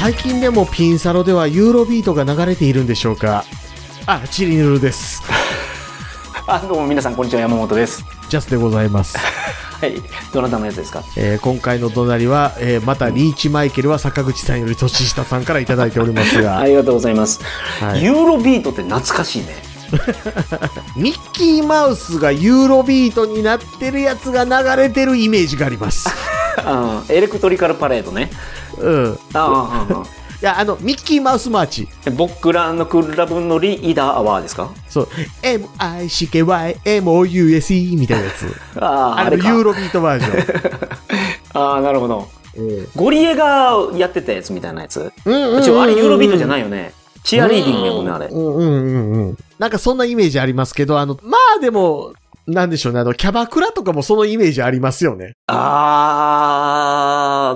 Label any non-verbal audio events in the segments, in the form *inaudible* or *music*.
最近でもピンサロではユーロビートが流れているんでしょうか？あ、チリヌルです。*laughs* あ、どうも皆さん、こんにちは。山本です。ジャスでございます。*laughs* はい。どなたのやつですか？えー今回の怒鳴りは、えーまたリーチマイケルは坂口さんより年下さんからいただいておりますが、*laughs* ありがとうございます。はいユーロビートって懐かしいね。ミッキーマウスがユーロビートになってるやつが流れてるイメージがあります。あエレクトリカルパレードね。うん。ああああいや、あの、ミッキーマウスマーチ。あ僕らのクラブのリーダーアワーですかそう、M-I-C-K-Y-M-O-U-S-E みたいなやつ。ああ、あれ。ユーロビートバージョン。*laughs* ああ、なるほど。うんゴリエがやってたやつみたいなやつ？うんうんあれユーロビートじゃないよね。チアリーディングやもんね、あれ。うんうんうんうん。なんかそんなイメージありますけど、あの、まあでも、なんでしょうね、あの、キャバクラとかもそのイメージありますよね。あ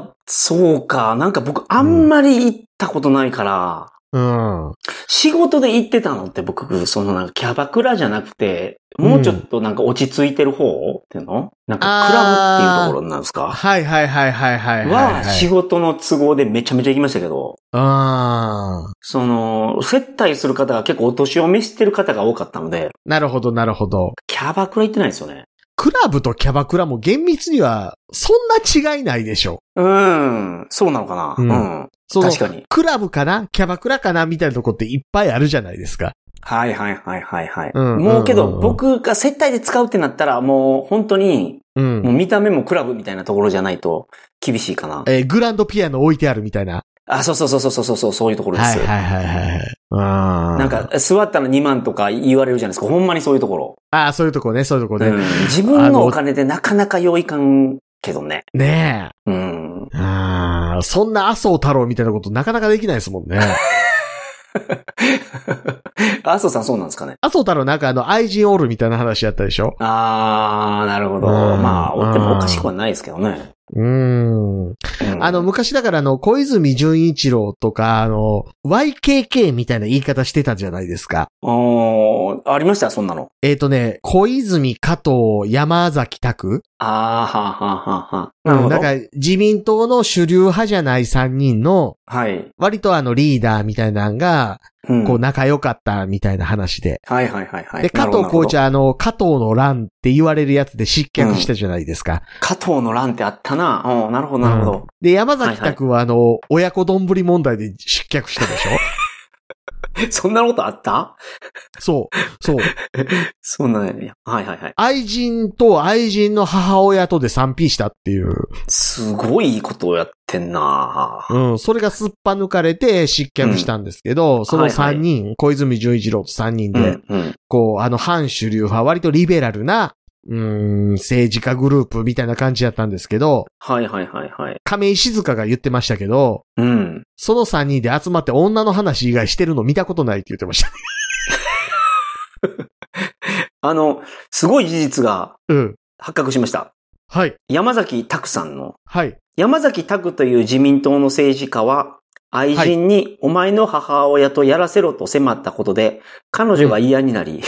あ、そうか。なんか僕、あんまり行ったことないから、うん。仕事で行ってたのって僕、そのなんかキャバクラじゃなくて、もうちょっとなんか落ち着いてる方っていうの？なんかクラブっていうところなんですか？はいはいはいはいはいはい、は、仕事の都合でめちゃめちゃ行きましたけど、ああ。その、接待する方が結構お年を召してる方が多かったので、なるほどなるほど。キャバクラ行ってないですよね。クラブとキャバクラも厳密には、そんな違いないでしょ。うん、そうなのかな？ううんん。その確かに。クラブかな？キャバクラかな？みたいなとこっていっぱいあるじゃないですか。はいはいはいはいはい。うんもうけど、うんうんうん僕が接待で使うってなったら、もう本当に、うん。もう見た目もクラブみたいなところじゃないと厳しいかな。えーグランドピアノ置いてあるみたいな。あ、そうそうそうそうそうそう、そういうところです。はいはいはいはい。なんか、座ったら2万とか言われるじゃないですか。ほんまにそういうところ。ああ、そういうとこね、そういうとこね。うん、自分のお金でなかなか用意かんけどね。ねうん。あ、そんな麻生太郎みたいなことなかなかできないですもんね。*laughs* *laughs* 麻生さんそうなんですかね？麻生太郎なんかあの愛人おるみたいな話やったでしょ？あー、なるほど。うんまあ、おってもおかしくはないですけどね。うーん。うんあの、、昔だからあの、小泉純一郎とか、あの、YKK みたいな言い方してたじゃないですか。おーありました？そんなの。えっ、とね、小泉、加藤、山崎拓あー、はーはーはーはー。なるほど。うんなんか、自民党の主流派じゃない3人の、はい。割とあの、リーダーみたいなのが、うんこう、仲良かったみたいな話で。はいはいはいはい。で、加藤コーチあの、加藤の乱って言われるやつで失脚したじゃないですか。加藤の乱ってあったな。うん、なるほどなるほど。で、山崎拓はあの、親子丼問題で失脚したでしょ？*laughs* そんなことあった？そう、そう。*laughs* そんなんや。はいはいはい。愛人と愛人の母親とで 3P したっていう。すごいことをやってんなうん。それがすっぱ抜かれて失脚したんですけど、その3人、小泉純一郎と3人で、うん、うん。こう、あの、反主流派、割とリベラルな、うーん、政治家グループみたいな感じだったんですけど、はいはいはいはい。亀井静香が言ってましたけど、うん。その3人で集まって女の話以外してるの見たことないって言ってました。*laughs* あの、すごい事実がうん。発覚しました。はい。山崎拓さんの、はい。山崎拓という自民党の政治家は、愛人にお前の母親とやらせろと迫ったことで、彼女が嫌になり、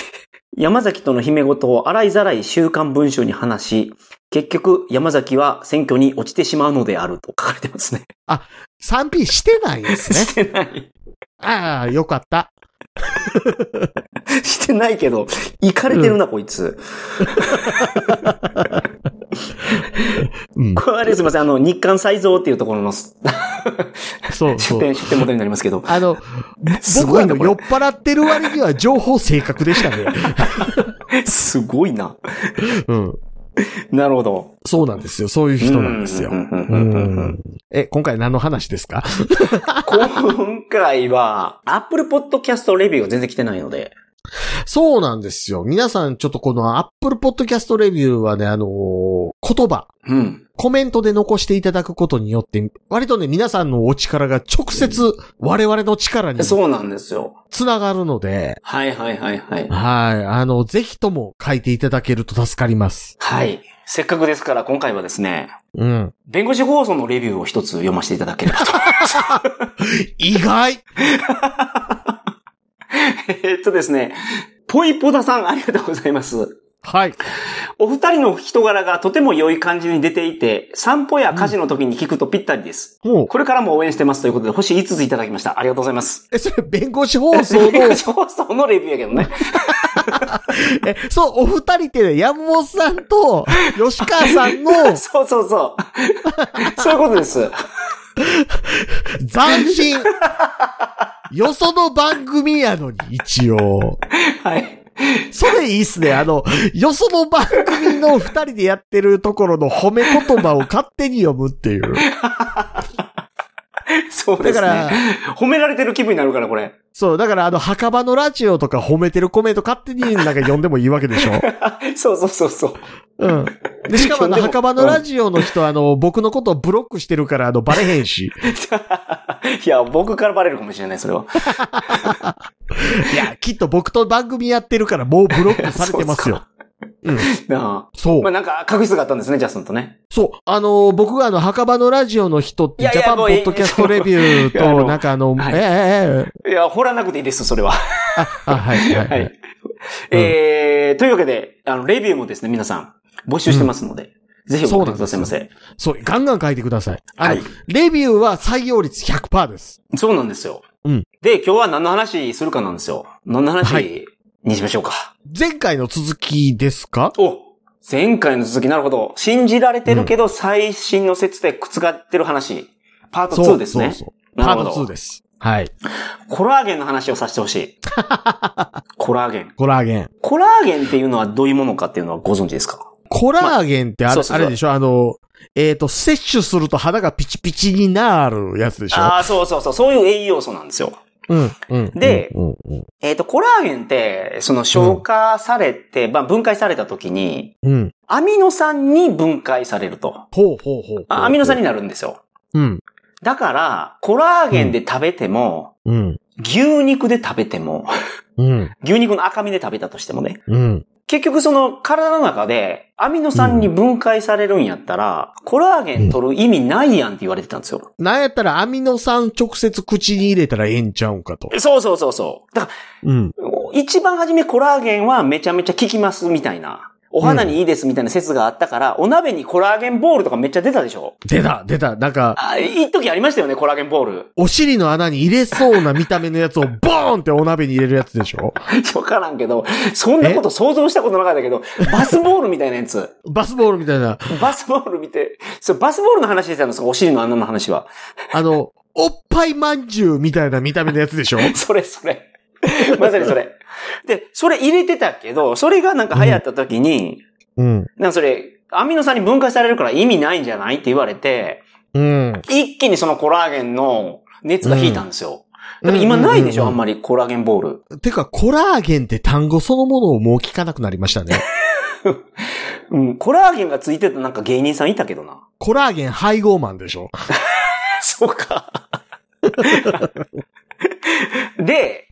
山崎との秘め事を洗いざらい週刊文春に話し、結局山崎は選挙に落ちてしまうのであると書かれてますね。3P してないんですね。*laughs* してない。ああ、よかった。*laughs* してないけど、行かれてるな、こいつ。*laughs* うん。これあれすいません、あの、日韓再造っていうところの出 *laughs* そうそう。店、出店モデルになりますけど。あの、*laughs* す僕はいあの酔っ払ってる割には情報正確でしたね。*laughs* すごいな。うん。なるほど。そうなんですよ。そういう人なんですよ。え、今回何の話ですか？今回は、Apple Podcast レビューが全然来てないので。そうなんですよ。皆さんちょっとこの Apple Podcast レビューはね、あのー言葉、うん。コメントで残していただくことによって、割とね、皆さんのお力が直接我々の力にそうなんですよ。つながるので、はいはいはいはい。はい。あの、ぜひとも書いていただけると助かります。はい。せっかくですから今回はですね、うん。弁護士放送のレビューを一つ読ませていただければと。*laughs* 意外 *laughs* えっとですね、ポイポダさんありがとうございます。はい。お二人の人柄がとても良い感じに出ていて、散歩や家事の時に聞くとぴったりです。もう、これからも応援してますということで、星5ついただきました。ありがとうございます。え、それ弁護士放送？*laughs* の、放送のレビューやけどね。*laughs* え、そう、お二人ってね、山本さんと吉川さんのそうそうそう。そういうことです。斬新。よその番組やのに、一応。はい。それいいっすね。あの、よその番組の二人でやってるところの褒め言葉を勝手に読むっていう。そうですね。だから褒められてる気分になるから、これ。そう、だからあの、墓場のラジオとか褒めてるコメント勝手になんか読んでもいいわけでしょ？*laughs* そうそうそうそう。うん。で、しかもあの、墓場のラジオの人、あの、僕のことをブロックしてるから、あの、バレへんし。*laughs* いや、僕からバレるかもしれない、それは。*laughs* いや、きっと僕と番組やってるからもうブロックされてますよ。うん。なそうあまあ。なんか、確執があったんですね、ジャスンとね。そう。あの、僕があの、墓場のラジオの人って、いやいやジャパンポッドキャストレビューと、*laughs* なんかあの、はいえええええいや、掘らなくていいです、それは。あ、あ、はい、はい、ははいい。。えー、というわけで、あの、レビューもですね、皆さん、募集してますので、ぜひ送ってくださいませ。そう、ガンガン書いてください。はいレビューは採用率100%です。そうなんですよ。うんで、今日は何の話するかなんですよ。何のは話にしましょうか。前回の続きですか？お前回の続き、なるほど。信じられてるけど、最新の説で覆ってる話。パート2ですね。そうそうそう。パートなるほど2です。はい。コラーゲンの話をさせてほしい。*laughs* コラーゲン。コラーゲン。コラーゲンっていうのはどういうものかっていうのはご存知ですか？コラーゲンってあれ,、そうそうそうあれでしょ？あの、えっ、と、摂取すると肌がピチピチになるやつでしょ？ああ、そうそうそう。そういう栄養素なんですよ。うん、うん。でうん、うん、えっ、と、コラーゲンって、その消化されて、まあ分解された時に、うん。アミノ酸に分解されると。ほうほうほう。あアミノ酸に。になるんですよ。うん、だから、コラーゲンで食べても、うん、牛肉で食べても、うん、*laughs* 牛肉の赤身で食べたとしてもね。うん。結局その体の中でアミノ酸に分解されるんやったら、コラーゲン取る意味ないやんって言われてたんですよ。なんやったらアミノ酸直接口に入れたらええんちゃうんかと。そうそうそうそう。だかうん。ら、一番初めコラーゲンはめちゃめちゃ効きますみたいな。お肌にいいですみたいな説があったから、お鍋にコラーゲンボールとかめっちゃ出たでしょ？出た、出た。なんか、あ、一時ありましたよね、コラーゲンボール。お尻の穴に入れそうな見た目のやつをボーンってお鍋に入れるやつでしょ？*laughs* わからんけど、そんなこと想像したことなかったけど、*laughs* バスボールみたいなやつ。バスボールみたいな。バスボール見て、そう、バスボールの話してたんですかお尻の穴の話は。あの、おっぱいまんじゅうみたいな見た目のやつでしょ？*laughs* それそれ。*laughs* まさにそれ。で、それ入れてたけど、それがなんか流行った時に、うん。なんかそれ、アミノ酸に分解されるから意味ないんじゃないって言われて、うん。一気にそのコラーゲンの熱が引いたんですよ。だから今ないでしょ、うんあんまりコラーゲンボール。てか、コラーゲンって単語そのものをもう聞かなくなりましたね。*laughs* うん、コラーゲンがついてたなんか芸人さんいたけどな。コラーゲン配合マンでしょ *laughs* そうか。で、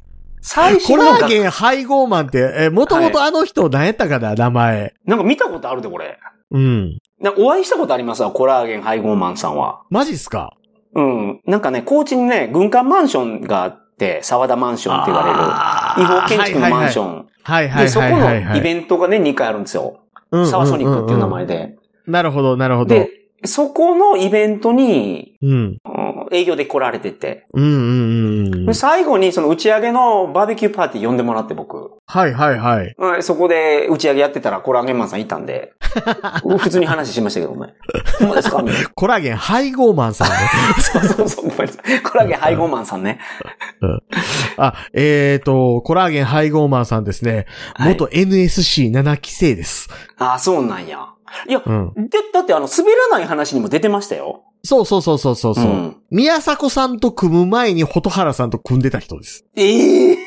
最初コラーゲン配合マンって、え、もともとあの人何やったかな、名前。なんか見たことあるで、これ。うん。なお会いしたことありますわ、コラーゲン配合マンさんは。マジっすか？うん。なんかね、高知にね、軍艦マンションがあって、沢田マンションって言われる、違法建築のマンション。はいはいで、そこはいはいはい。のイベントがね、2回あるんですよ。ン沢ソニックっていう名前で。なるほど、なるほど。で、そこのイベントに、うん。うん営業で来られてて。うんうんうんうん。最後にその打ち上げのバーベキューパーティー呼んでもらって僕。はいはいはい。うんそこで打ち上げやってたらコラーゲンマンさんいたんで、普通に話しましたけどね。ほんまですか？コラーゲン配合マンさんね。そうそうそう。ごめんなさいコラーゲン配合マンさんね。あ、えーと、コラーゲン配合マンさんですね。はい元 NSC7 期生です。ああ、そうなんや。いや、うん。で、だってあの、滑らない話にも出てましたよ。そうそうそうそうそう。ううん宮迫さんと組む前に蛍原さんと組んでた人です。ええ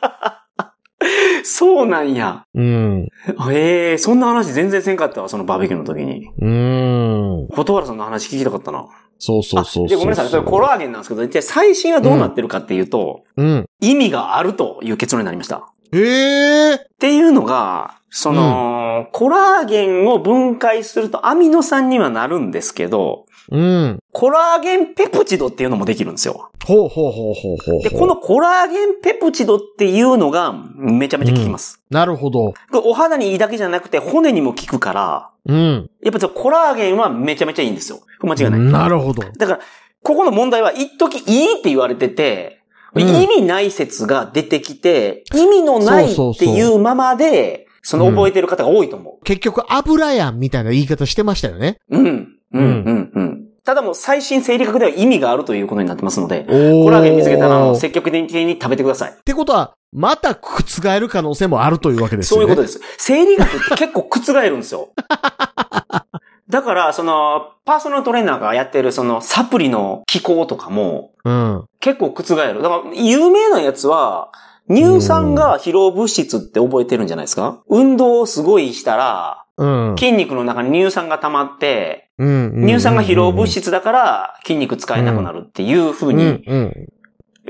*laughs* そうなんや。うん。ええそんな話全然せんかったわ、そのバーベキューの時に。うーん。蛍原さんの話聞きたかったな。そうそうそうそうあで、ごめんなさい。それコラーゲンなんですけど、一体最新はどうなってるかっていうと、うん。意味があるという結論になりました。ええー。っていうのが、その、コラーゲンを分解するとアミノ酸にはなるんですけど、うん。コラーゲンペプチドっていうのもできるんですよ。ほうほうほうほうほう。で、このコラーゲンペプチドっていうのがめちゃめちゃ効きます。なるほど。お肌にいいだけじゃなくて骨にも効くから、うん。やっぱコラーゲンはめちゃめちゃいいんですよ。間違いない。なるほど。だから、ここの問題は一時いいって言われてて、うん意味ない説が出てきて、意味のないっていうままで、その覚えてる方が多いと思結局油やんみたいな言い方してましたよね。う。うん。うん、うん、うん。ただもう最新生理学では意味があるということになってますので、おコラーゲン見つけたら積極的に食べてください。てことは、また覆る可能性もあるというわけですよね。そういうことです。生理学って結構覆るんですよ。*laughs* だから、その、パーソナルトレーナーがやってるそのサプリの機構とかもうん。結構覆る。だから、有名なやつは、乳酸が疲労物質って覚えてるんじゃないですか？運動をすごいしたら、うん。筋肉の中に乳酸が溜まって、うん。乳酸が疲労物質だから筋肉使えなくなるっていう風うん。に、うん。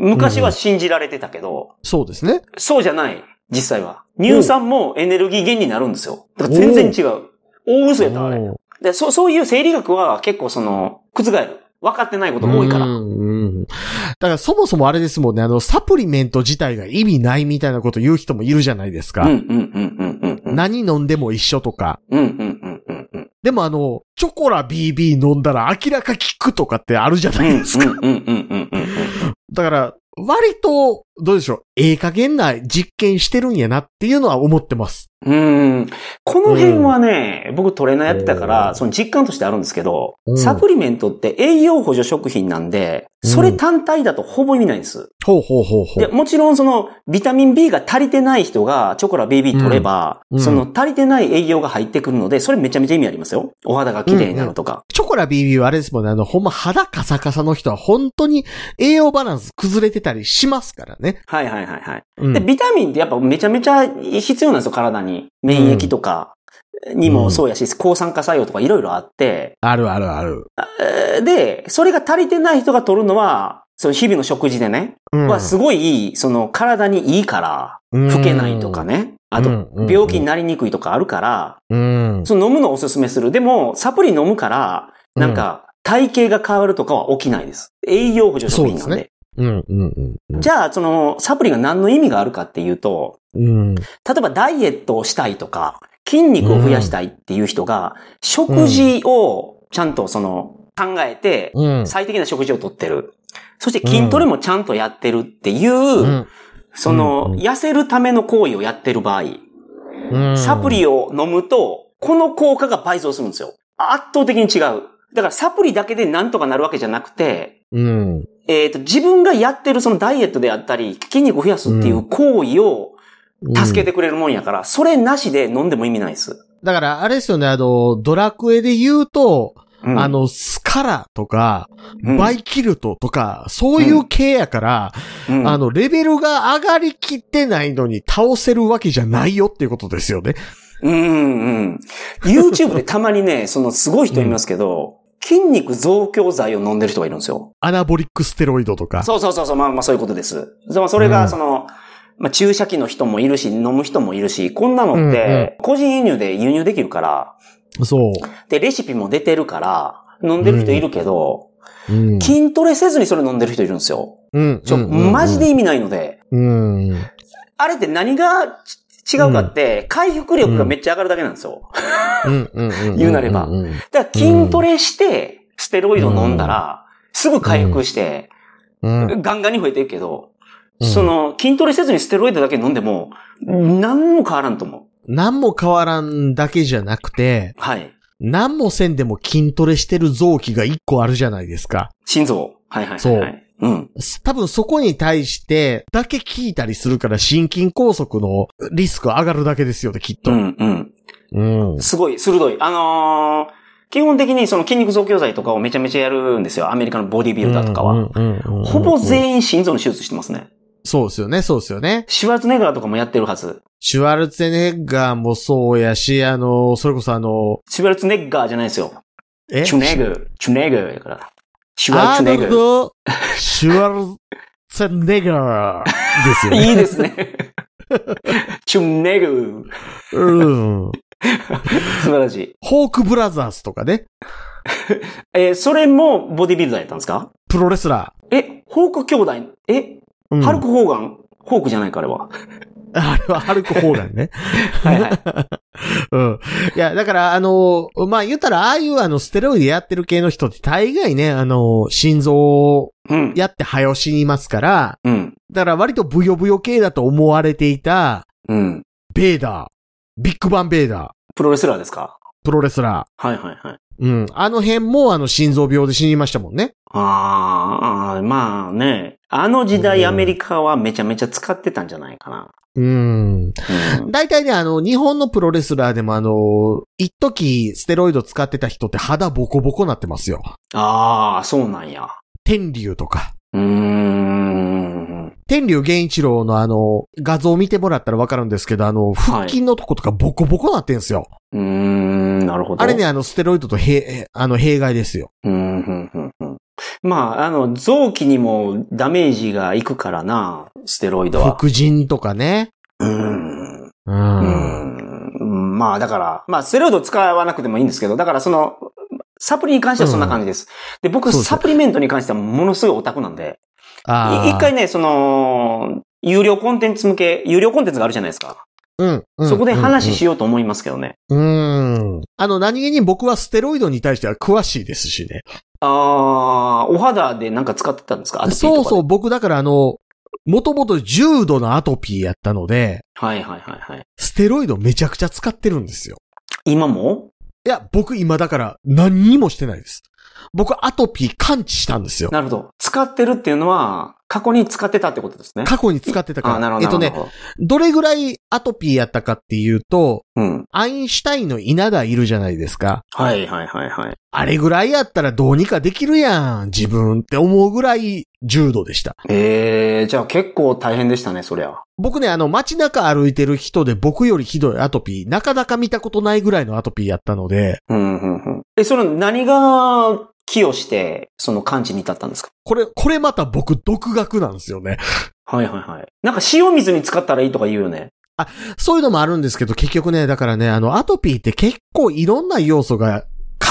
昔は信じられてたけど、そうですね。そうじゃない、実際は。乳酸もエネルギー源になるんですよ。だから全然違う。大嘘やった、あれ。でそう、そういう生理学は結構その、覆る。分かってないことが多いから。うんうんだからそもそもあれですもんね、あの、サプリメント自体が意味ないみたいなこと言う人もいるじゃないですか。うん、うん、うん、うん、うんうん。何飲んでも一緒とか。うん、うん、うん、うん、うん。ででもあの、チョコラ BB 飲んだら明らか効くとかってあるじゃないですか。うん、うん、うん、うん、うん。だから、割と、どうでしょう、ええ加減な実験してるんやなっていうのは思ってます。うん。この辺はね、僕トレーナーやってたかうら、んその実感としてあるんですけど、うんサプリメントって栄養補助食品なんで、それ単体だとほぼ意味ないんです。ほうほうほうほで、う。もちろんその、ビタミン B が足りてない人がチョコラ BB 取れば、うんうんその足りてない栄養が入ってくるので、それめちゃめちゃ意味ありますよ。お肌が綺麗になるとか。チョコラ BB はあれですもんね、あの、ほんま肌カサカサの人は本当に栄養バランス崩れてたりしますからね。はいはいはいはい。うんで、ビタミンってやっぱめちゃめちゃ必要なんですよ、体に。免疫とかにもそうやし、抗酸化作用とかいろいろあって、あるあるある。えーで、それが足りてない人が取るのは、その日々の食事でね、うんはすごいいい、その体にいいから、老けないとか。ね。あとうんうん、病気になりにくいとかあるから、うん。その飲むのをおすすめする。でも、サプリ飲むから、なんか、体型が変わるとかは起きないです。栄養補助食品なんで。うんうんうん。じゃあ、その、サプリが何の意味があるかっていうと、うん。例えばダイエットをしたいとか、筋肉を増やしたいっていう人が、食事をちゃんとその、考えて、うん。最適な食事をとってる。そして筋トレもちゃんとやってるっていう、うんその、うん痩せるための行為をやってる場合、うんサプリを飲むと、この効果が倍増するんですよ。圧倒的に違う。だからサプリだけでなんとかなるわけじゃなくて、うん。えっ、と、自分がやってるそのダイエットであったり、筋肉を増やすっていう行為を助けてくれるもんやから、それなしで飲んでも意味ないです。だから、あれですよね、あの、ドラクエで言うと、うんあ、の、スカラとか、うんバイキルトとか、そういう系やから、うんあの、レベルが上がりきってないのに倒せるわけじゃないよっていうことですよね。うんうん。YouTube でたまにね、*laughs* そのすごい人いますけど、筋肉増強剤を飲んでる人がいるんですよ。アナボリックステロイドとか。そうそうそうそう、まあまあそういうことです。それうんがその、まあ注射器の人もいるし、飲む人もいるし、こんなのって、個人輸入で輸入できるから、そう。で、レシピも出てるから、飲んでる人いるけど、うん。筋トレせずにそれ飲んでる人いるんですよ。うん。ちょ、マジで意味ないので、うん。あれって何がち違うかって、回復力がめっちゃ上がるだけなんですよ。うん。言うなればうん。だから筋トレして、ステロイド飲んだら、すぐ回復して、うん。ガンガンに増えていくけど、うんその、筋トレせずにステロイドだけ飲んでも、何も変わらんと思う。何も変わらんだけじゃなくて、はい。何もせんでも筋トレしてる臓器が一個あるじゃないですか。心臓。はいはいはい、はい。そう。うん。多分そこに対して、だけ聞いたりするから心筋梗塞のリスク上がるだけですよね、きっと。うんうん。うん。すごい、鋭い。あのー基本的にその筋肉増強剤とかをめちゃめちゃやるんですよ。アメリカのボディビルダーとかは。うんうんうんうんほぼ全員心臓の手術してますね。そうですよね、そうですよね。シュワルツェネッガーとかもやってるはず。シュワルツェネッガーもそうやし、あの、それこそあの、シュワルツェネッガーじゃないですよ。え？チュネグ。チュネグやから。シュワルツェネグ。ノルド・シュワルツェネッガーですよね。*laughs* いいですね。チュネグ。うん。素晴らしい。ホークブラザーズとかね。えーそれもボディビルダーやったんですか？プロレスラえ、ホーク兄弟、え、ー。うんハルク・ホーガン、ホークじゃないか、あれは。*laughs* あれはハルク・ホーガンね。*laughs* はいはい。*laughs* うん。いや、だから、あの、まあ、言ったら、ああいうあの、ステロイドやってる系の人って大概ね、あの、心臓。やって早死にますから、うん。だから割とブヨブヨ系だと思われていた、うん。ベーダー、ビッグバンベーダー、プロレスラーですか？プロレスラはいはいはい。ー。うん。あの辺もあの、心臓病で死にましたもんね。あーあー、まあね。あの時代うんアメリカはめちゃめちゃ使ってたんじゃないかな。うん。うん。大体ね、あの、日本のプロレスラーでもあの、一時ステロイド使ってた人って肌ボコボコなってますよ。ああ、そうなんや。天竜とか。うーん。天竜源一郎のあの、画像を見てもらったらわかるんですけど、あの、腹筋のとことかボコボコなってんすよ。うーん、なるほど。あれね、あの、ステロイドと弊、あの、弊害ですよ。うん、うん、うん、うん。まあ、あの、臓器にもダメージがいくからな、ステロイドは。副腎とかね。うん。う。うんん。まあ、だから、まあ、ステロイド使わなくてもいいんですけど、だからその、サプリに関してはそんな感じです。で、僕、そうですねサプリメントに関してはものすごいオタクなんで、一回ね、その、有料コンテンツ向け、有料コンテンツがあるじゃないですか。うん。うんそこで話しよようと思いますけどね。う。うん。あの、何気に僕はステロイドに対しては詳しいですしね。あー、お肌でなんか使ってたんですか？そうそう、う。僕だからあの、もともと重度のアトピーやったので、はいはいはいはい。ステロイドめちゃくちゃ使ってるんですよ。今も？いや、僕今だから何にもしてないです。僕アトピー感知したんですよ。なるほど。使ってるっていうのは、過去に使ってたってことですね。過去に使ってたかあーなるら。ほど。えっとね、どれぐらいアトピーやったかっていうと、ど。うん。アインシュタインの稲田いるじゃないですか。はいはいはいはい。あれぐらいやったらどうにかできるやん、自分って思うぐらい重度でした。ええー、じゃあ結構大変でしたね、そりゃ。僕ね、あの街中歩いてる人で僕よりひどいアトピー、なかなか見たことないぐらいのアトピーやったので、うん、うん、うん。え、その何が寄与して、その感知に至ったんですか？これ、これまた僕独学なんですよね。はいはいはい。なんか塩水に使ったらいいとか言うよね。そういうのもあるんですけど、結局ね、だからね、あの、アトピーって結構いろんな要素が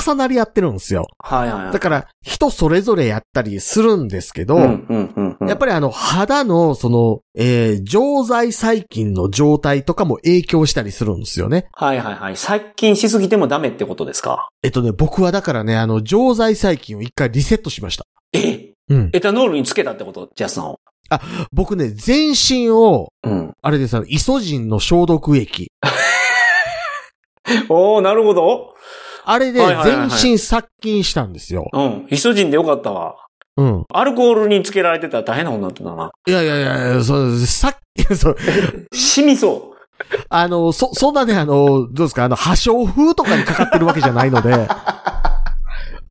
重なり合ってるんですよ。はいはいはい。だから、人それぞれやったりするんですけど、うん、うん、うん、うん。やっぱりあの、肌の、その、えー、常在細菌の状態とかも影響したりするんですよね。はいはいはい。殺菌しすぎてもダメってことですか？えっとね、僕はだからね、あの、常在細菌を一回リセットしました。え？うん。エタノールにつけたってこと？ジャスさんを。僕ね、全身を、うん。あれです、あの、イソジンの消毒液。*laughs* おー、なるほど。あれで全身殺菌したんですよ。うん。イソジンでよかったわ。うん。アルコールにつけられてたら大変なことになってたな。いやいやいやそう、さっ *laughs* そう、染みそあの、そ、そんなね、あの、どうですか、あの、破傷風とかにかかってるわけじゃないので、*laughs*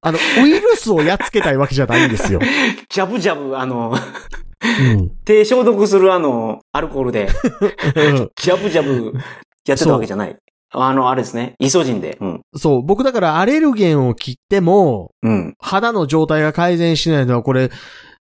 あの、ウイルスをやっつけたいわけじゃないんですよ。う。ジャブジャブ、あの、うん。手消毒するあの、アルコールで、ジャブジャブやってたわけじゃない。あの、あれですね。イソジンで。うん。そう、僕だからアレルゲンを切っても、うん。肌の状態が改善しないのは、これ、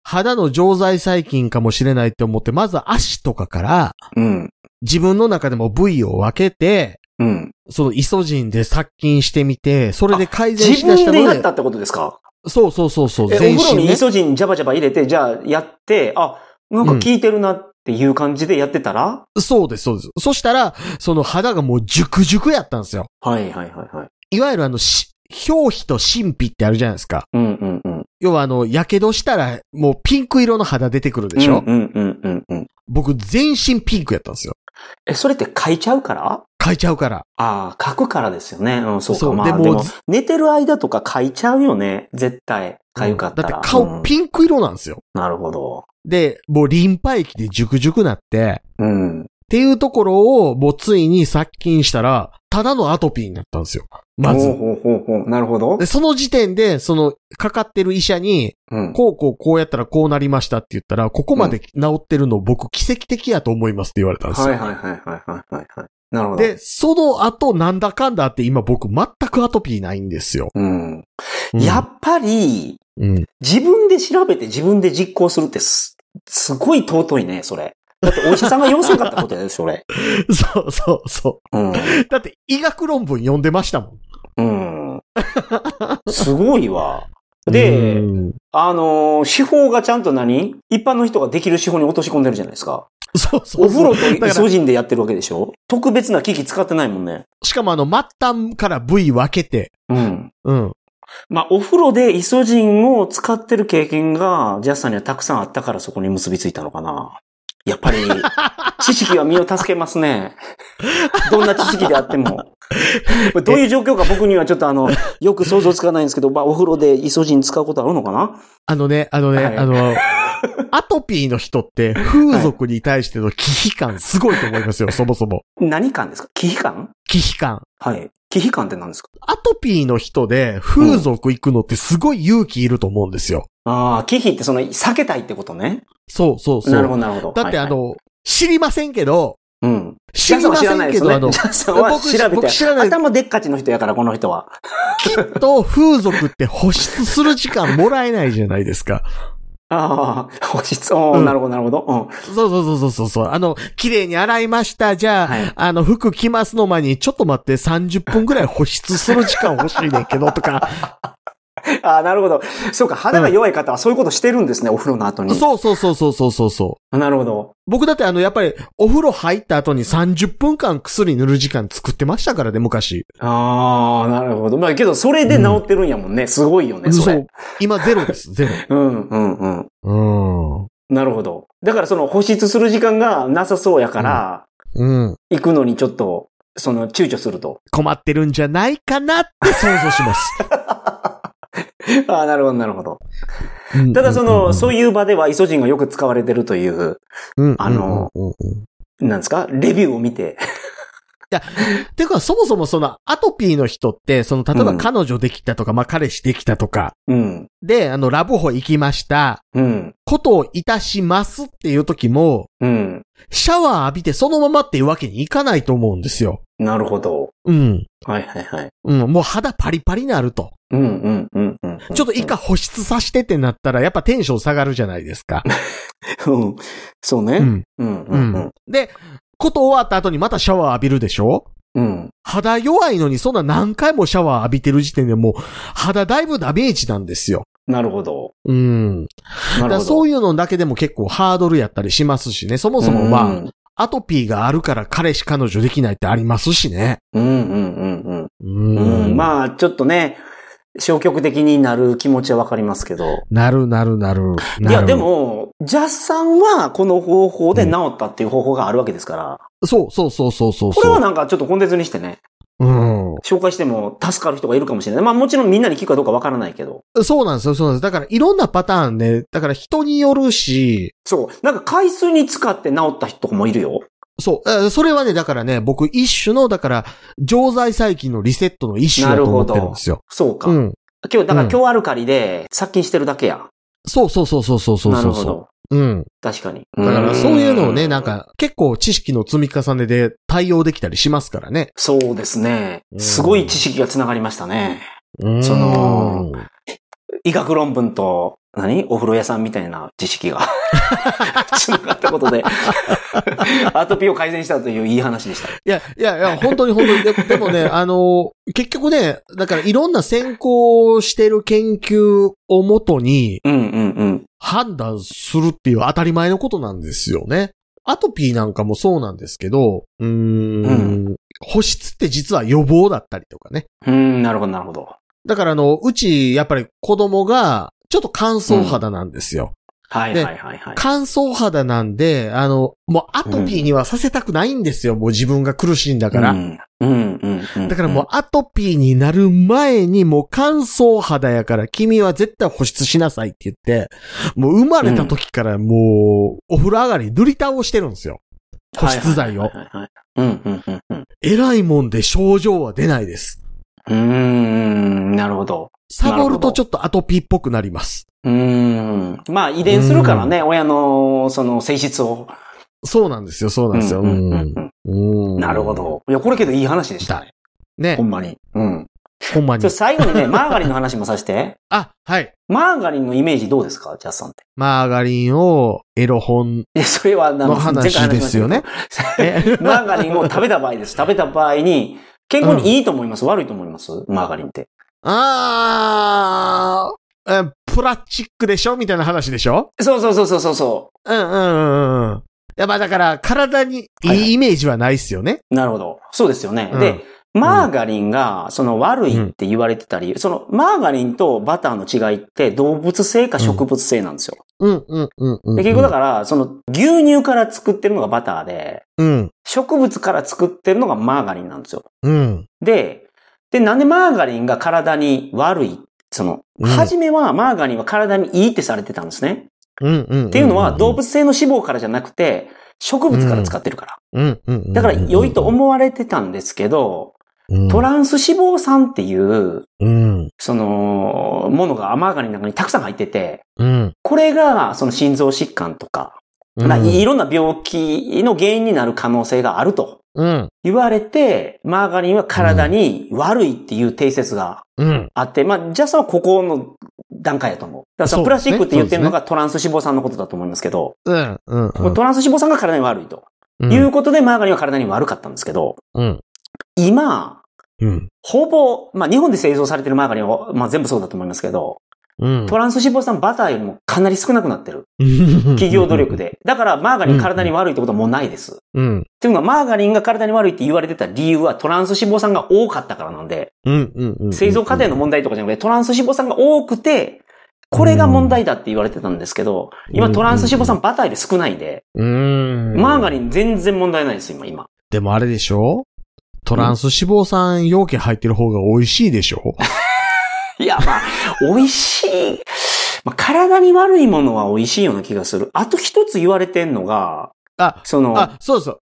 肌の常在細菌かもしれないって思って、まず足とかから、うん。自分の中でも部位を分けて、うん。そのイソジンで殺菌してみて、それで改善自しだしたので分でやっ、たってことですか？そうそうそうそう、え、お全身ね風呂にイ。ソジンジャバジャバ入れて、じゃあやって、あ、なんか効いてるなっていう感じでやってたら、そうです、そうです。そしたら、その肌がもう熟々やったんですよ。はいはいはいはい。いわゆるあの、し表皮と神秘ってあるじゃないですか。うんうんうん。要はあの、火傷したら、もうピンク色の肌出てくるでしょ、うんうんうんうんうん。僕、全身ピンクやったんですよ。え、それって書いちゃうから？書いちゃうから。ああ、書くからですよね。うん、そうか。まあ、そうでもでも、寝てる間とか書いちゃうよね。絶対。かゆかったら。だって顔うんピンク色なんですよ。なるほど。で、もうリンパ液で熟々なって、うん。っていうところを、もうついに殺菌したら、ただのアトピーになったんですよ。まず。ほうほうほうほう。なるほどで、。その時点で、その、かかってる医者に、うん。こうこうこうやったらこうなりましたって言ったら、ここまで治ってるの僕奇跡的やと思いますって言われたんですよ。はいはいはいはいはいはいはい。なるほど。で、その後なんだかんだって今僕全くアトピーないんですよ。うん。うんやっぱり、うん。自分で調べて自分で実行するってす、すごい尊いね、それ。だってお医者さんが要せんかったことやで、それ。*laughs* そうそうそうん。う。だって医学論文読んでましたもん。うん。すごいわ。*laughs* で、うんあのー手法がちゃんと何？一般の人ができる手法に落とし込んでるじゃないですか。そうそうそう。お風呂とイソジンでやってるわけでしょ？特別な機器使ってないもんね。しかもあの、末端から部位分けて、うん。うん。まあ、お風呂でイソジンを使ってる経験が、ジャスさんにはたくさんあったからそこに結びついたのかな。やっぱり、知識は身を助けますね。どんな知識であっても。*laughs* どういう状況か僕にはちょっとあの、よく想像つかないんですけど、まあ、お風呂でイソジン使うことあるのかな？あのね、あのね、はいあの、アトピーの人って風俗に対しての忌避感すごいと思いますよ、そもそも。何感ですか？忌避感？忌避感。はい。忌避感って何ですか？アトピーの人で風俗行くのってすごい勇気いると思うんですよ。ああ、忌避ってその、避けたいってことね。そうそうそう。なるほど、なるほど。だってあはいはい、の、知りませんけど、うん。知りませんけど、あの、僕調べて、僕知らない頭でっかちの人やから、この人は。きっと風俗って保湿する時間もらえないじゃないですか。*laughs* ああ、保湿、おーうんなるほど、なるほど。うん。そうそうそうそうそうそう。あの、綺麗に洗いました。じゃあ、はいあの、服着ますの前に、ちょっと待って、30分ぐらい保湿する時間欲しいねんけど、とか。*laughs* ああ、なるほど。そうか、肌が弱い方はそういうことしてるんですね、お風呂の後に。そうそうそうそうそうそうそう。なるほど。僕だってあの、やっぱり、お風呂入った後に30分間薬塗る時間作ってましたからね、昔。ああ、なるほど。まあ、けど、それで治ってるんやもんね。すごいよね、それそう。。今ゼロです、*laughs* ゼロ。うん、うん、うん。うん。なるほど。だから、その保湿する時間がなさそうやから、うん。行くのにちょっと、その、躊躇すると。困ってるんじゃないかなって想像します。*laughs* *laughs* ああ、なるほど、なるほど。うんただ、その、そういいう場ではイソジンがよく使われてるという、うん、あのうんうんうんなんですか？レビューを見て。てか、そもそもその、アトピーの人って、その、例えばうん彼女できたとか、まあ、彼氏できたとか、うん。で、あの、ラブホ行きました、うん。ことをいたしますっていう時も、うん。シャワー浴びてそのままっていうわけにいかないと思うんですよ。なるほど。うん。はいはいはい。うん。もう肌パリパリになると。うんうんうんうん。ちょっと一回保湿させてってなったら、やっぱテンション下がるじゃないですか。*laughs* うん。そうね。うん。うんううんうん。で、こと終わった後にまたシャワー浴びるでしょ？うん。肌弱いのにそんな何回もシャワー浴びてる時点でもう肌だいぶダメージなんですよ。なるほど。うん。だ。そういうのだけでも結構ハードルやったりしますしね。そもそもまあ、うんアトピーがあるから彼氏彼女できないってありますしね。うんうんうんううん。うん。まあ、ちょっとね、消極的になる気持ちはわかりますけど。なるなるなる。いや、で、も、ジャスさんはこの方法で治ったっていう方法があるわけですから、そうそうそうそうそう。これはなんかちょっとコンテンツにしてね、うん。紹介しても助かる人がいるかもしれない。まあもちろんみんなに聞くかどうかわからないけど。そうなんですよ、そうなんです。だからいろんなパターンね、だから人によるし、そう。なんか回数に使って治った人もいるよ。そう、えーそれはね、だからね、僕一種の、だから、常在細菌のリセットの一種だと思ってるんですよ。そうか。うん。今日、だからうん今日アルカリで殺菌してるだけや。そうそうそうそうそうそうそう。なるほど。うん。確かに。だからそういうのをね、うなん。か結構知識の積み重ねで対応できたりしますからね。そうですね。うんすごい知識がつながりましたね。うんその、医学論文と、何？お風呂屋さんみたいな知識が *laughs* つながったことで、アトピーを改善したといういい話でした。いや、いや、いや、本当に本当に。ででもね、*laughs* あの、結局ね、だからいろんな先行してる研究をもとにうんうんうん。判断するっていう当たり前のことなんですよね。アトピーなんかもそうなんですけど、うーん、う保湿って実は予防だったりとかね。うん、なるほどなるほど。だからあの、うち、やっぱり子供が、ちょっと乾燥肌なんですよ。はいではいはいはい。乾燥肌なんで、あの、もうアトピーにはさせたくないんですよ。もう自分が苦しいんだから。うん、うん、うんうん。だからもうアトピーになる前にもう乾燥肌やから君は絶対保湿しなさいって言って、もう生まれた時からもうお風呂上がり塗り倒してるんですよ。保湿剤を。えらいもんで症状は出ないです。うーん、なるほど。サボるとちょっとアトピーっぽくなります。うーん。まあ遺伝するからね、親の、その性質を。そうなんですよ、そうなんですよ。うんなるほ。ど。いや、これけどいい話でしたね。ねほ。んまに。うん。ほんまに。最後にね、マーガリンの話もさせて。*laughs* あ、はい。マーガリンのイメージどうですかジャスさんって？マーガリンをエロ本の話ですよね。え？*laughs* マーガリンを食べた場合です。食べた場合に、健康にいいと思います悪いと思います？マーガリンって。あー、えプラスチックでしょ？みたいな話でしょ？そうそうそうそうそうそうんうんうんうん。いや、まあだから、体にいいイメージはないっすよね。う。なるほど。そうですよね。うんで、マーガリンが、その悪いって言われてたり、そのマーガリンとバターの違いって動物性か植物性なんですよ。うんうんうんうん。で結局だから、その牛乳から作ってるのがバターで、うん。植物から作ってるのがマーガリンなんですよ。うん。で、で、なんでマーガリンが体に悪い？その、うん初めはマーガリンは体にいいってされてたんですね。っていうのは動物性の脂肪からじゃなくて、植物から使ってるから。だから良いと思われてたんですけど、うん、トランス脂肪酸っていう、うん。その、ものがマーガリンの中にたくさん入ってて、うん。これが、その心臓疾患とか、うん。まあいろんな病気の原因になる可能性があるとうん。言われて、マーガリンは体に悪いっていう定説がうん。あって、まあ、ジャスはここの段階だと思う。だからそのプラスチックって言ってるのがトランス脂肪酸のことだと思いますけど、うん。うん。トランス脂肪酸が体に悪いとうん。いうことでマーガリンは体に悪かったんですけど、うん。今、うん。ほぼ、まあ、日本で製造されてるマーガリンは、まあ、全部そうだと思いますけど、うん。トランス脂肪酸バターよりもかなり少なくなってる。*laughs* 企業努力。で。だから、マーガリン体に悪いってことはもうないです。うん。っていうのは、マーガリンが体に悪いって言われてた理由は、トランス脂肪酸が多かったからなんで、うん。うん。うん。製造過程の問題とかじゃなくて、トランス脂肪酸が多くて、これが問題だって言われてたんですけど、今トランス脂肪酸バターで少ないんで、うん。マーガリン全然問題ないです、今、今。でもあれでしょ？トランス脂肪酸容器入ってる方が美味しいでしょ？いや、まあ、美味しい。まあ、体に悪いものは美味しいような気がする。あと一つ言われてんのが、あ、その、あ、そうそう。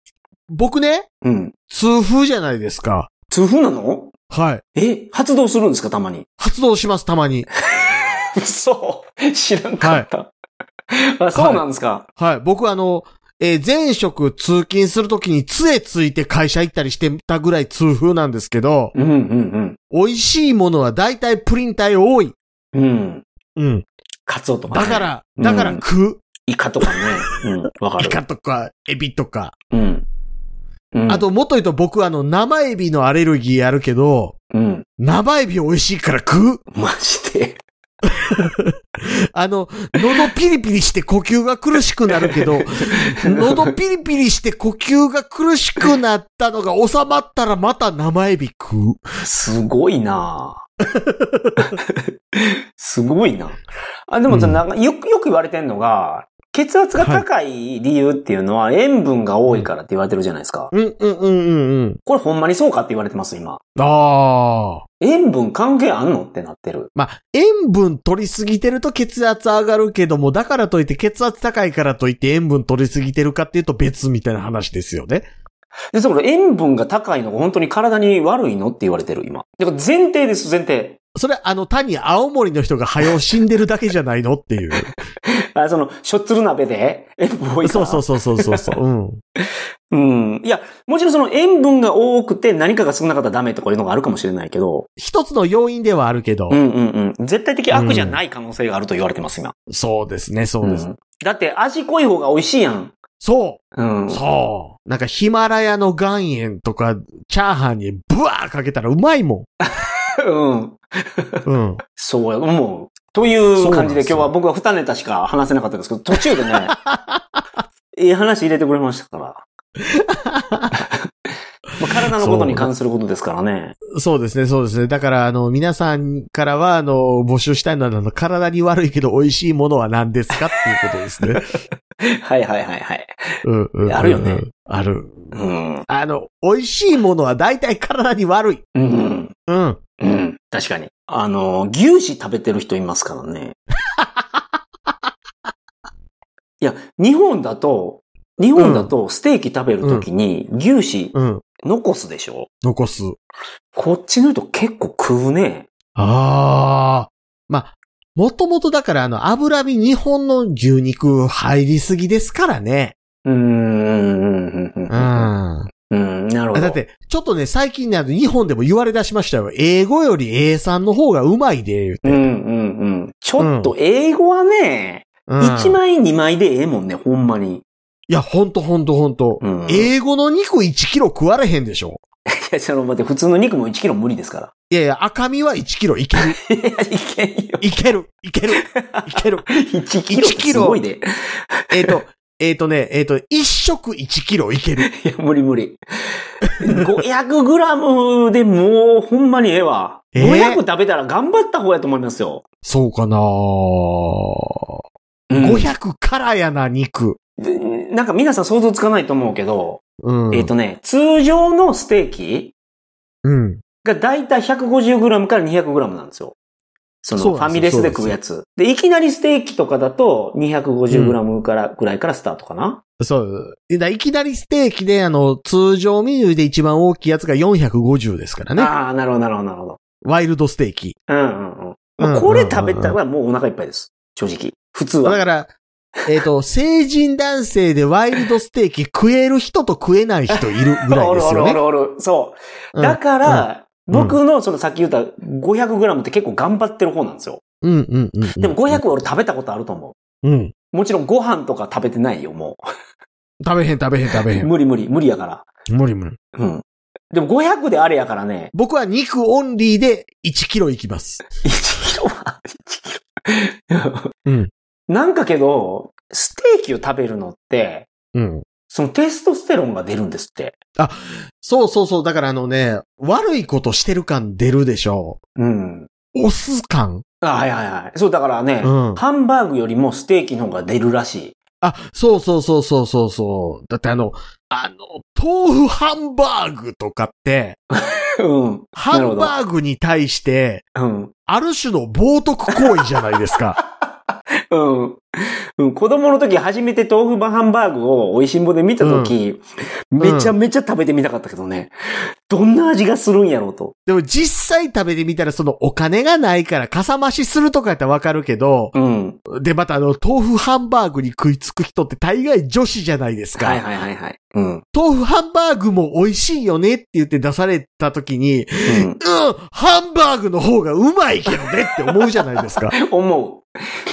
僕ね、うん。痛風じゃないですか。痛風なの？はい。え、発動するんですか、たまに？発動します、たまに。*laughs* そう。知らんかった。*laughs* あ、そうなんですか。はい。僕あの、えー前職通勤するときに杖ついて会社行ったりしてたぐらい痛風なんですけど、うん、うん、美味しいものは大体プリン体多い。うん。うん。うん。カツオとか、ね。だか。ら、だからうん食う。イカとかね。うん、わかる。イカとか、エビとか。うん。うん。あ、と、もっと言うと僕あの、生エビのアレルギーあるけど、うん。生エビ美味しいから食う。マジで。*laughs* *laughs* あの、喉ピリピリして呼吸が苦しくなるけど、*laughs* 喉ピリピリして呼吸が苦しくなったのが収まったらまた生エビ食う。すごいな。*laughs* すごいな。あ、でもさ、うん。なんかよく、よく言われてんのが、血圧が高い理由っていうのは塩分が多いからって言われてるじゃないですか。うんうんうんうんうん。これほんまにそうかって言われてます、今。ああ。塩分関係あんのってなってる。まあ、塩分取りすぎてると血圧上がるけども、だからといって血圧高いからといって塩分取りすぎてるかっていうと別みたいな話ですよね。で、その塩分が高いのが本当に体に悪いの？って言われてる、今。だから前提です、前提。それ、あの、単に青森の人が早う死んでるだけじゃないの？*laughs* っていう。あその、しょっつる鍋で塩分多いから。そうそうそうそうそうそう。うん。*laughs* うん。いや、もちろんその塩分が多くて何かが少なかったらダメとかいうのがあるかもしれないけど、一つの要因ではあるけど、うんうんうん。絶対的悪じゃない可能性があると言われてます、今。そうですね、そうです。んだって味濃い方が美味しいやん。そうん。うそう。なんかヒマラヤの岩塩とか、チャーハンにブワーかけたらうまいもうん。ん。うん。そうや、思う。という感じで今日は僕は二ネタしか話せなかったんですけど、途中でね、*laughs* いい話入れてくれましたから。まあ体のことに関することですからね。そうですね、そうですね。だから、あの、皆さんからは、あの、募集したいのは、あの、体に悪いけど美味しいものは何ですかっていうことですね。*laughs* はいはいはいはい。うんうんうんあるよね。ある。うん。あの、美味しいものは大体体に悪い。うん。うん。うん。確かに。あの、牛脂食べてる人いますからね。*laughs* いや、日本だと、日本だとステーキ食べるときに牛脂うん。残すでしょ？残す。こっちの人結構食うね。ああ。まあ、もともとだからあの油身日本の牛肉入りすぎですからね。うーん。うん。うん。うん。なるほど。だって、ちょっとね、最近ね、日本でも言われ出しましたよ。英語より A さんの方がうまいで、言うて。うんうんうん。ちょっと英語はね、うん1枚2枚でええもんね、ほんまに。いや、ほんとほんとほんと。うん。い英語の肉1キロ食われへんでしょ。や、*laughs* その、待って、普通の肉も1キロ無理ですから。いやいや、赤身は1キロいける。いや、いけんよ。いける。いける。いける。1キロすごいで。えっと、えっとね、えっと、1食1キロいける。いや、無理無理。500グラムでもう、ほんまにええわ。えー？500食べたら頑張った方やと思いますよ。そうかなうん500からやな、肉。でなんか皆さん想像つかないと思うけど、うん。えっ、とね、通常のステーキうん。がだいたい 150g から 200g なんですよ。そのそうなんですよファミレスで食うやつ。で、いきなりステーキとかだと 250g からぐらいからスタートかな？そう。だいきなりステーキで、あの、通常メニューで一番大きいやつが450ですからね。ああ、なるほど、なるほど、なるほど。ワイルドステーキ。うんうんうん。まあ、うんこれ食べたらもうお腹いっぱいです。正直。普通は。だから、えっ、と、成人男性でワイルドステーキ食える人と食えない人いるぐらいおるおるおですよね。るおる。そう。うんだから、うん僕のそのさっき言った 500g って結構頑張ってる方なんですよ。うんうんうんうん。でも500俺食べたことあると思う。うん。もちろんご飯とか食べてないよ、も食べへん食べへん食べへう。ん。*laughs* 無理無理、無理やから。無理無理。うん。でも500であれやからね、僕は肉オンリーで1キロいきます。*laughs* 1キロは、1キロ。うん。なんかけど、ステーキを食べるのって、うん。そのテストステロンが出るんですって。そうそうそう。だからあのね、悪いことしてる感出るでしょうん。う。オス感あはいはいはい。そう、だからね、うんハンバーグよりもステーキの方が出るらしい。あ、そうそうそうそうそうそう。だってあの、あの、豆腐ハンバーグとかって、*laughs* うん。ハンバーグに対して、うん。ある種の冒涜行為じゃないですか。*laughs* 嗯。*laughs* うん。子供の時初めて豆腐ハンバーグを美味しんぼで見た時、んめちゃめちゃ食べてみたかったけどね。どんな味がするんやろうと。でも実際食べてみたらそのお金がないからかさ増しするとかやったらわかるけど、うん。で、またあの、豆腐ハンバーグに食いつく人って大概女子じゃないですか。はいはいはいはい。うん。豆腐ハンバーグも美味しいよねって言って出された時に、うん。うん、ハンバーグの方がうまいけどねって思うじゃないですか。*laughs* 思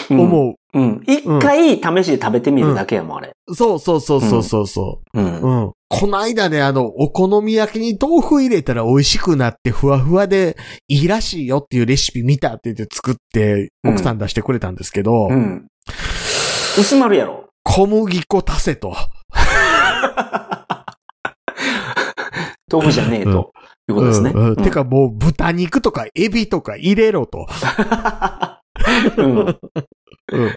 う。うん、思うん。一回試しで食べてみるだけやもん、あれ。う。そうそうそうそうそうそうう。ん。うん。こないだね、あの、お好み焼きに豆腐入れたら美味しくなってふわふわでいいらしいよっていうレシピ見たって言って作って、うん奥さん出してくれたんですけど、うん。薄まるやろ。小麦粉足せと。豆腐じゃねえと。いうことですね。うんてかもう豚肉とかエビとか入れろと。うん。うん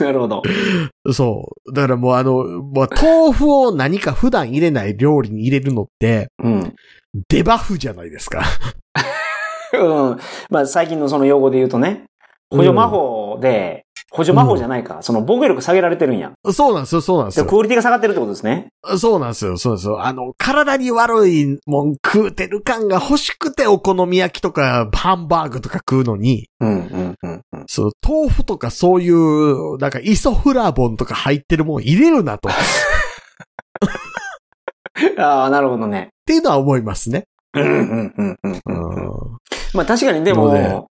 なるほど。*laughs* そう。だからもうあの、まあ、豆腐を何か普段入れない料理に入れるのって、うん。デバフじゃないですか。*laughs* うん。まあ最近のその用語で言うとね、補助魔法で、補助魔法じゃないか。その防御力下げられてるんや。そうなんですよ、そうなんですで、よ。クオリティが下がってるってことですね。そうなんですよ、そうですよ。あの、体に悪いもん食うてる感が欲しくてお好み焼きとかハンバーグとか食うのに、うん、うん、うん、うん。そう、豆腐とかそういう、なんかイソフラボンとか入ってるもん入れるなと。っああ、なるほどね。ていうのは思いますね。うん、うん、うん、うんううん。ん。まあ確かにでも、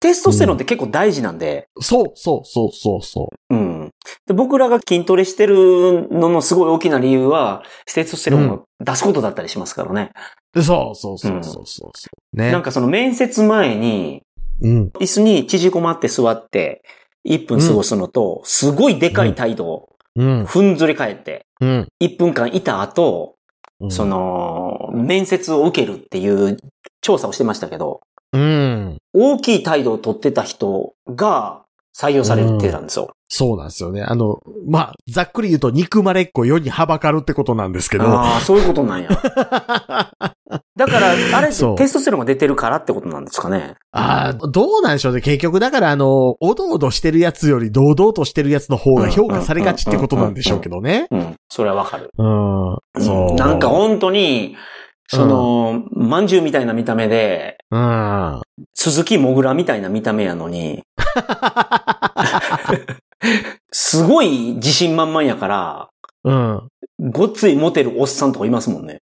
テストステロンって結構大事なんで、そう、そう、そう、そう、そうん。で僕らが筋トレしてるののすごい大きな理由は、テストステロンを出すことだったりしますからね。う。そう、そう、そう、そう、そうそう。ね。なんかその面接前に、うん。椅子に縮こまって座って、1分過ごすのと、すごいでかい態度をうん。ふんずり返って、うん。1分間いた後、うんそ、の、面接を受けるっていう調査をしてましたけど、うん。大きい態度を取ってた人が採用されるってなんですよ。そうなんですよね。あの、まあ、ざっくり言うと憎まれっ子世にはばかるってことなんですけど。ああ、そういうことなんや。*laughs* だから、あれ、テストステロンが出てるからってことなんですかね。ああ、どうなんでしょうね。結局、だからあの、おどおどしてるやつより堂々としてるやつの方が評価されがちってことなんでしょうけどね。うん。それはわかる。うん。そう。なんか本当に、その、まんじゅうみたいな見た目で、うん。鈴木もぐらみたいな見た目やのに、すごい自信満々やから、うん。ごっついモテるおっさんとかいますもんね。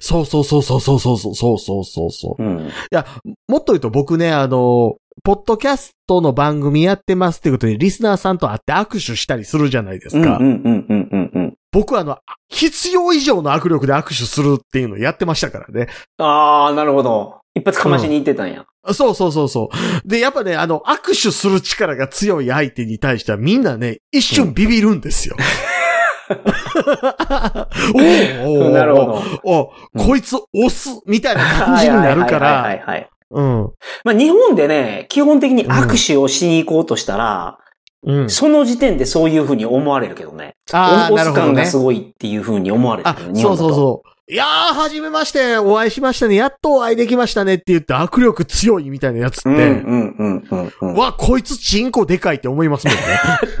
そうそうそうそうそうそうそうそうそうそうそう。うん。いや、もっと言うと僕ね、あの、ポッドキャストの番組やってますってことで、リスナーさんと会って握手したりするじゃないですか。うんうんうんうんうんうん。僕はあの、必要以上の握力で握手するっていうのをやってましたからね。ああ、なるほど。一発かましに行ってたんや。そうそうそうそう。で、やっぱね、あの、握手する力が強い相手に対してはみんなね、一瞬ビビるんですよ。*laughs* おーおーなるほど。お、うんこいつ押すみたいな感じになるかはいはいら、はいはい。うん。まあ日本でね、基本的に握手をしに行こうとしたら、うん。その時点でそういうふうに思われるけどね。ああ、オなるほどねス感がす。ごいっていうふうに思われてある、日そう本だとそうそう。いやー、はじめまして、お会いしましたね、やっとお会いできましたねって言って握力強いみたいなやつって、うんうんうんうんうん。わ、こいつチンコでかいって思いますもんね。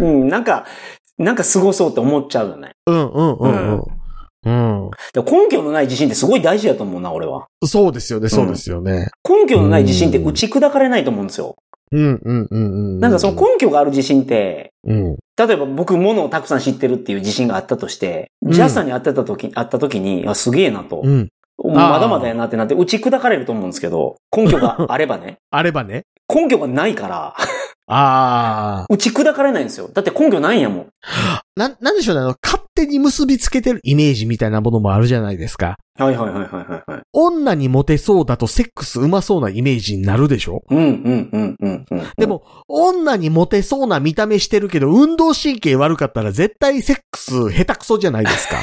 *laughs* うん、なんか、なんか凄そうって思っちゃうよね。うんうんうんうん。うん。で根拠のない自信ってすごい大事だと思うな、俺は。そうですよね、そうですよね。根拠のない自信って打ち砕かれないと思うんですよ。うんうんうんうん。なんかその根拠がある自信って、うん。例えば僕物をたくさん知ってるっていう自信があったとして、うんジャスさんに会ってた時、会った時に、あ、すげえなと。うん。まだまだやなってなって打ち砕かれると思うんですけど、根拠があればね。*laughs* あればね。根拠がないから、ああ。打ち砕かれないんですよ。だって根拠ないんやもん。*gasps* なん、なんでしょうね、あの、勝手に結びつけてるイメージみたいなものもあるじゃないですか。はいはいはいはいはいはい。女にモテそうだとセックスうまそうなイメージになるでしょ？うんうんうんうんうん。で、も、女にモテそうな見た目してるけど、運動神経悪かったら絶対セックス下手くそじゃないですか。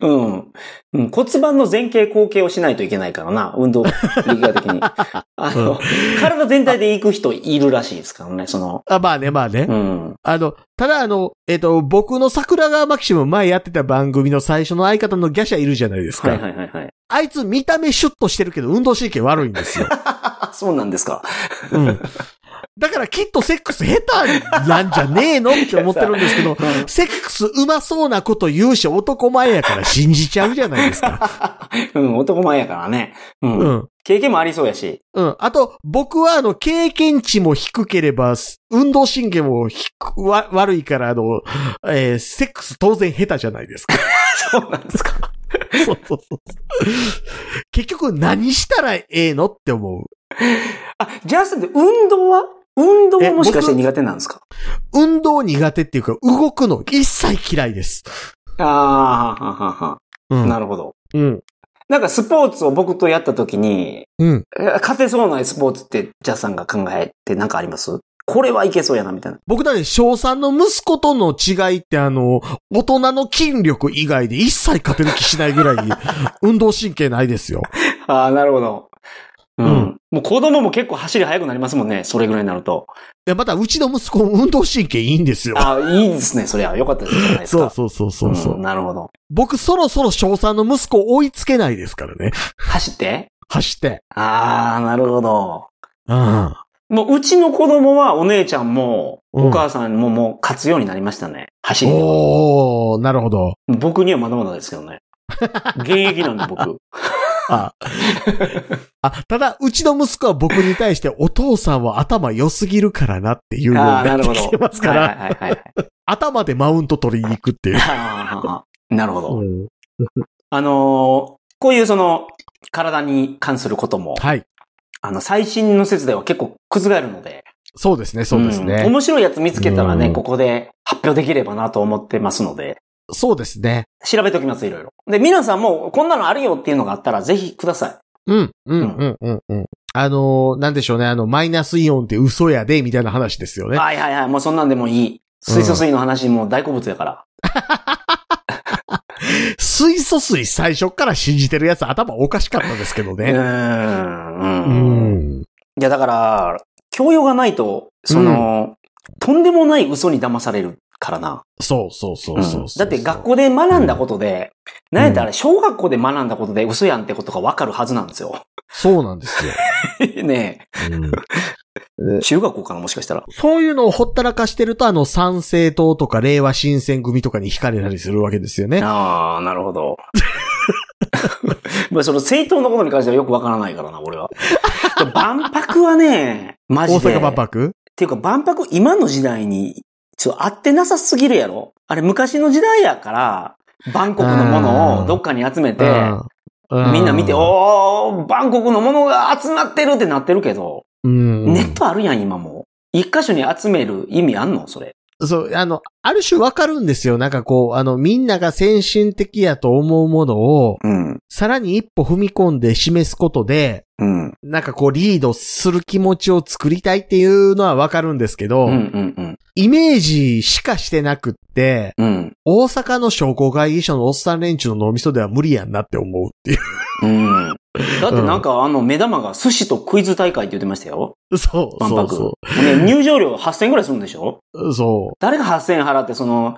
うん。うん、骨盤の前傾後傾をしないといけないからな、運動力学的に。*laughs* あの、体全体で行く人いるらしいですからね、その、あまあね、まあね。うん。あの、ただあの、えっ、と、僕の桜川マキシム前やってた番組の最初の相方のギャシャいるじゃないですか。はいはいはいはい。あいつ見た目シュッとしてるけど運動神経悪いんですよ。あ、*laughs* そうなんですか。うん。だからきっとセックス下手なんじゃねえのって思ってるんですけど、セックスうまそうなこと言うし男前やから信じちゃうじゃないですか。*laughs* うん、男前やからね。うん。うん。経験もありそうやし。うん。あと、僕はあの、経験値も低ければ、運動神経も低くわ悪いから、あの、えーセックス当然下手じゃないですか。*laughs* そうなんですか。*laughs* そうそうそう。結局何したらええのって思う。あ、ジャスって運動は？運動はもしかして苦手なんですか？運動苦手っていうか、動くの一切嫌いです。ああ、はははうん。なるほど。うん。なんかスポーツを僕とやった時に、うん。え勝てそうなスポーツってジャスさんが考えてなんかあります？これはいけそうやな、みたいな。僕だね、小3の息子との違いってあの、大人の筋力以外で一切勝てる気しないぐらい、運動神経ないですよ。*laughs* ああ、なるほど。うん。うんもう子供も結構走り速くなりますもんね。それぐらいになると。いや、またうちの息子も運動神経いいんですよ。ああ、いいですね。そりゃ。よかったですじゃないですか。そうそうそうそうそう、んなるほど。僕そろそろ小3の息子追いつけないですからね。走って？走って。ああ、なるほど。うん。もう、うちの子供はお姉ちゃんも、うんお母さんももう勝つようになりましたね。走りでは。おー、なるほど。僕にはまだまだですけどね。現役なんで僕。あ、あ、ただ、うちの息子は僕に対してお父さんは頭良すぎるからなっていうようになってきてますから。頭でマウント取りに行くっていう。なるほど。うん *laughs* あのーこういうその、体に関することも、はい。あの、最新の説では結構覆るので、そうですね、そうですんね。面白いやつ見つけたらね、うんここで発表できればなと思ってますので、そうですね。調べておきます、いろいろ。で、皆さんもこんなのあるよっていうのがあったら、ぜひください。うん、うん、うん、うん、うん。あのーなんでしょうね、あの、マイナスイオンって嘘やで、みたいな話ですよね。はいはいはい、もうそんなんでもいい。水素水の話も大好物やから。*laughs* 水素水最初から信じてるやつ頭おかしかったですけどうーね。ん。ううん。ん。いや、だから、教養がないと、その、とんでもない嘘に騙されるからな。そうそうそうそうそうだって学校で学んだことで、なんやったら小学校で学んだことで嘘やんってことがわかるはずなんですよ。そうなんですよ。*laughs* ねうんえ。*laughs* 中学校かなもしかしたら。そういうのをほったらかしてると、あの、参政党とか令和新選組とかに惹かれたりするわけですよね。ああ、なるほど。*laughs* まあその政党のことに関してはよくわからないからな、俺は。で万博はね、マジで。大阪万博？っていうか万博今の時代に、ちょっと合ってなさすぎるやろ？あれ昔の時代やから、バンコクのものをどっかに集めて、うんみんな見て、おー、バンコクのものが集まってるってなってるけど、うん。ネットあるやん、今も。一箇所に集める意味あんの？それ。そう、あの、ある種わかるんですよ。なんかこう、あの、みんなが先進的やと思うものを、うん。さらに一歩踏み込んで示すことで、うん。なんかこう、リードする気持ちを作りたいっていうのはわかるんですけど、うん。うん。うん。イメージしかしてなくって、うん。大阪の商工会議所のおっさん連中の脳みそでは無理やんなって思うっていうん。*laughs* だってなんかあの目玉が寿司とクイズ大会って言ってましたよ。う。そう、万博。そうそね、入場料8000円くらいするんでしょ？う。そ誰が8000円払ってその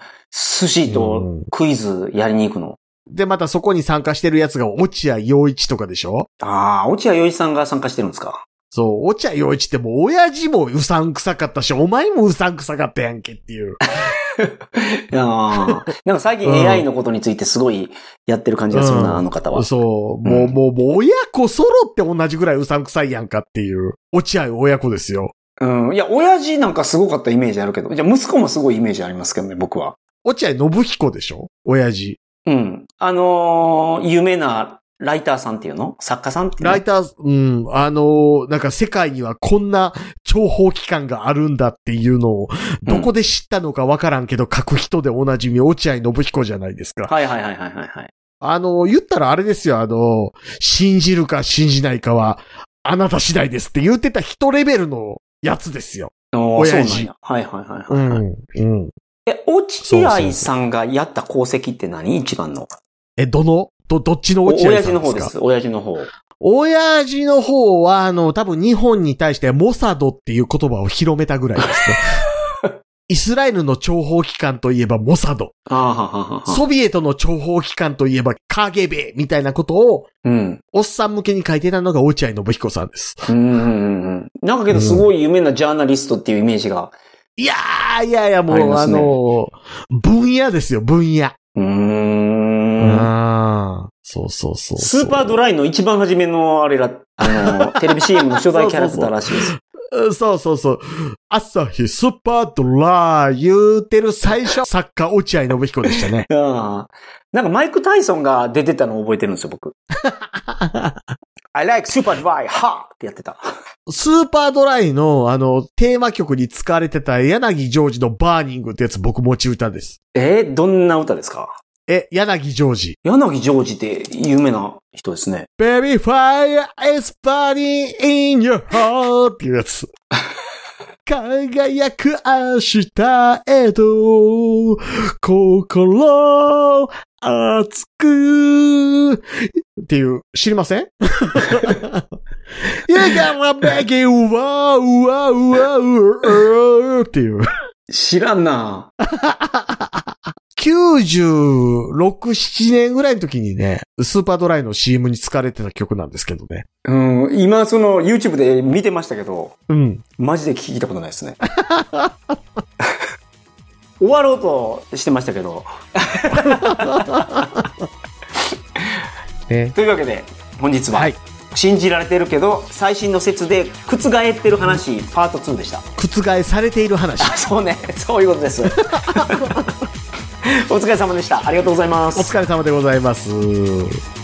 寿司とクイズやりに行くの、う。で、またそこに参加してるやつが落合陽一とかでしょ？ああ、落合陽一さんが参加してるんですかそう、落合陽一ってもう親父もうさんくさかったし、お前もうさんくさかったやんけっていう。*laughs* いやーなんか最近うん AI のことについてすごいやってる感じがするな、うんあの方は。そう、もう、うんもう、もう親子揃って同じぐらいうさんくさいやんかっていう。落合親子ですよ。うん。いや、親父なんかすごかったイメージあるけど、じゃあ息子もすごいイメージありますけどね、僕は。落合信彦でしょ？親父。うん。あのー有名なライターさんっていうの？作家さんっていうの？ライター、うん、あのーなんか世界にはこんな情報機関があるんだっていうのを、どこで知ったのかわからんけど、書く人でおなじみ、落合信彦じゃないですか。はいはいはいはいはいはい。あのー言ったらあれですよ、あのー信じるか信じないかは、あなた次第ですって言ってた人レベルのやつですよ。お父。はいはいはいはい、はいん、うん。え、落合さんがやった功績って何？一番の。え、どの？ど、どっちのお落合さんですか？親父の方です。親父の方。親父の方は、あの、多分日本に対してモサドっていう言葉を広めたぐらいですね。*laughs* イスラエルの諜報機関といえばモサド。ソビエトの諜報機関といえばカゲベみたいなことを、うん。おっさん向けに書いてたのが落合信彦さんです。うんうんうんうん。なんかけどすごい有名なジャーナリストっていうイメージが。いやー、いやいや、もう、あねの、分野ですよ、分野。うーん。ああ、そうそうそうスそう。ーパードライの一番初めのあれら、あの、テレビ CM の初代キャラクターらしいです。うんそうそうそう。アサヒスーパードライ言うてる最初、作家落合信彦でしたね。あ *laughs* あなんかマイク・タイソンが出てたのを覚えてるんですよ、僕。*laughs* I like super dry, ha! ってやってた。スーパードライの、あの、テーマ曲に使われてた柳ジョージのバーニングってやつ僕持ち歌です。えーどんな歌ですか？え、柳ジョージ。柳ジョージって有名な人ですね。Baby fire is burning in your heart っていうやつ。*laughs* 輝く明日へと、心熱くっていう、知りません ?You gotta make it wow, wow, wow, っていう。知らんな96、7年ぐらいの時にね、スーパードライの CM に使われてた曲なんですけどね。うん、今その YouTube で見てましたけど、うん。マジで聞いたことないですね。*laughs* 終わろうとしてましたけど。*laughs* ね。というわけで、本日は、はい信じられてるけど、最新の説で覆ってる話、パート2でした。覆されている話。あ *laughs* そうね、そういうことです。お疲れ様でした。ありがとうございますお。疲れ様でございます。